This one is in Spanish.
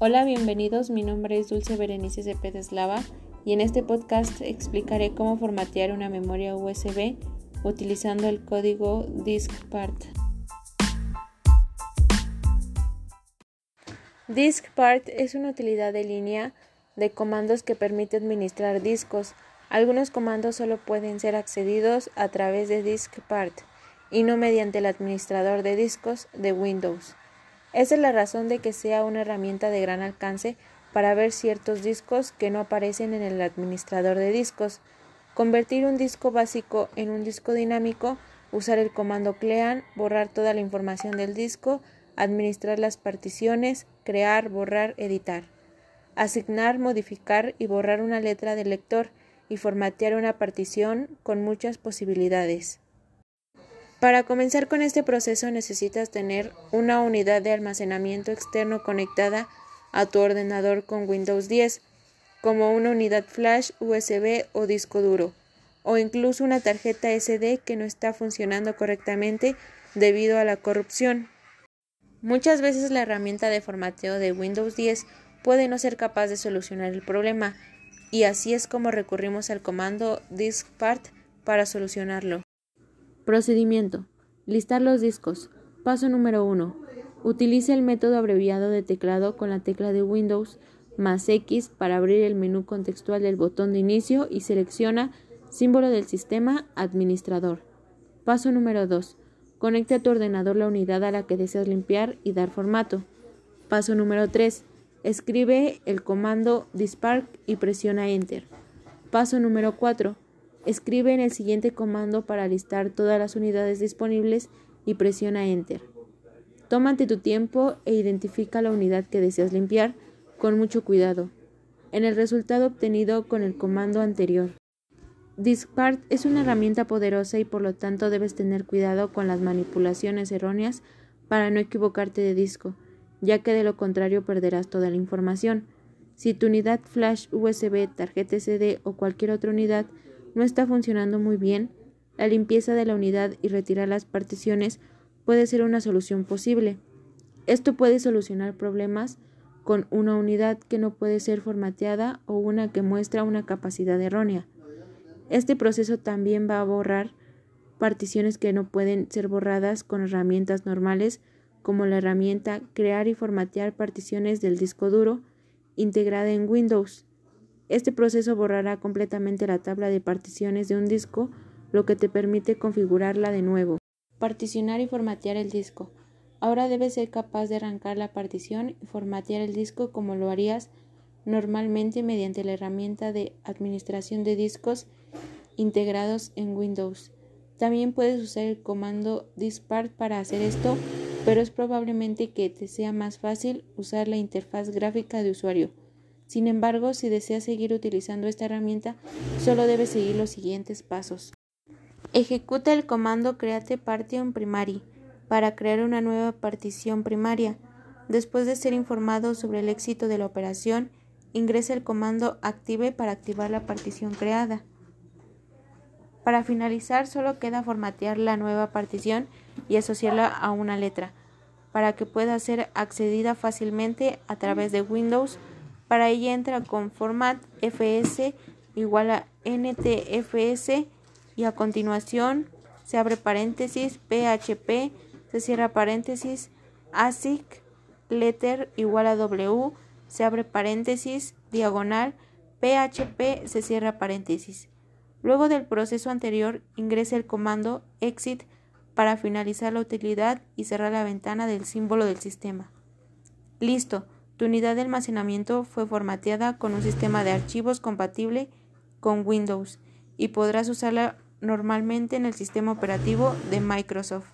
Hola, bienvenidos. Mi nombre es Dulce Berenice Cepeda Eslava y en este podcast explicaré cómo formatear una memoria USB utilizando el código DiskPart. DiskPart es una utilidad de línea de comandos que permite administrar discos. Algunos comandos solo pueden ser accedidos a través de DiskPart y no mediante el administrador de discos de Windows. Esa es la razón de que sea una herramienta de gran alcance para ver ciertos discos que no aparecen en el administrador de discos. Convertir un disco básico en un disco dinámico, usar el comando clean, borrar toda la información del disco, administrar las particiones, crear, borrar, editar. Asignar, modificar y borrar una letra del lector y formatear una partición con muchas posibilidades. Para comenzar con este proceso necesitas tener una unidad de almacenamiento externo conectada a tu ordenador con Windows 10, como una unidad flash, USB o disco duro, o incluso una tarjeta SD que no está funcionando correctamente debido a la corrupción. Muchas veces la herramienta de formateo de Windows 10 puede no ser capaz de solucionar el problema, y así es como recurrimos al comando diskpart para solucionarlo. Procedimiento. Listar los discos. Paso número 1. Utilice el método abreviado de teclado con la tecla de Windows más X para abrir el menú contextual del botón de inicio y selecciona símbolo del sistema administrador. Paso número 2. Conecte a tu ordenador la unidad a la que deseas limpiar y dar formato. Paso número 3. Escribe el comando dispark y presiona Enter. Paso número 4. Escribe en el siguiente comando para listar todas las unidades disponibles y presiona Enter. Tómate tu tiempo e identifica la unidad que deseas limpiar con mucho cuidado. En el resultado obtenido con el comando anterior. Diskpart es una herramienta poderosa y por lo tanto debes tener cuidado con las manipulaciones erróneas para no equivocarte de disco, ya que de lo contrario perderás toda la información. Si tu unidad flash, USB, tarjeta SD o cualquier otra unidad no está funcionando muy bien, la limpieza de la unidad y retirar las particiones puede ser una solución posible. Esto puede solucionar problemas con una unidad que no puede ser formateada o una que muestra una capacidad errónea. Este proceso también va a borrar particiones que no pueden ser borradas con herramientas normales como la herramienta crear y formatear particiones del disco duro integrada en Windows. Este proceso borrará completamente la tabla de particiones de un disco, lo que te permite configurarla de nuevo. Particionar y formatear el disco. Ahora debes ser capaz de arrancar la partición y formatear el disco como lo harías normalmente mediante la herramienta de administración de discos integrados en Windows. También puedes usar el comando diskpart para hacer esto, pero es probablemente que te sea más fácil usar la interfaz gráfica de usuario. Sin embargo, si deseas seguir utilizando esta herramienta, solo debes seguir los siguientes pasos. Ejecuta el comando create partition primary para crear una nueva partición primaria. Después de ser informado sobre el éxito de la operación, ingresa el comando active para activar la partición creada. Para finalizar, solo queda formatear la nueva partición y asociarla a una letra, para que pueda ser accedida fácilmente a través de Windows para ella entra con format fs igual a ntfs y a continuación se abre paréntesis php, se cierra paréntesis asic letter igual a w, se abre paréntesis diagonal php, se cierra paréntesis. Luego del proceso anterior ingresa el comando exit para finalizar la utilidad y cerrar la ventana del símbolo del sistema. Listo. Tu unidad de almacenamiento fue formateada con un sistema de archivos compatible con Windows y podrás usarla normalmente en el sistema operativo de Microsoft.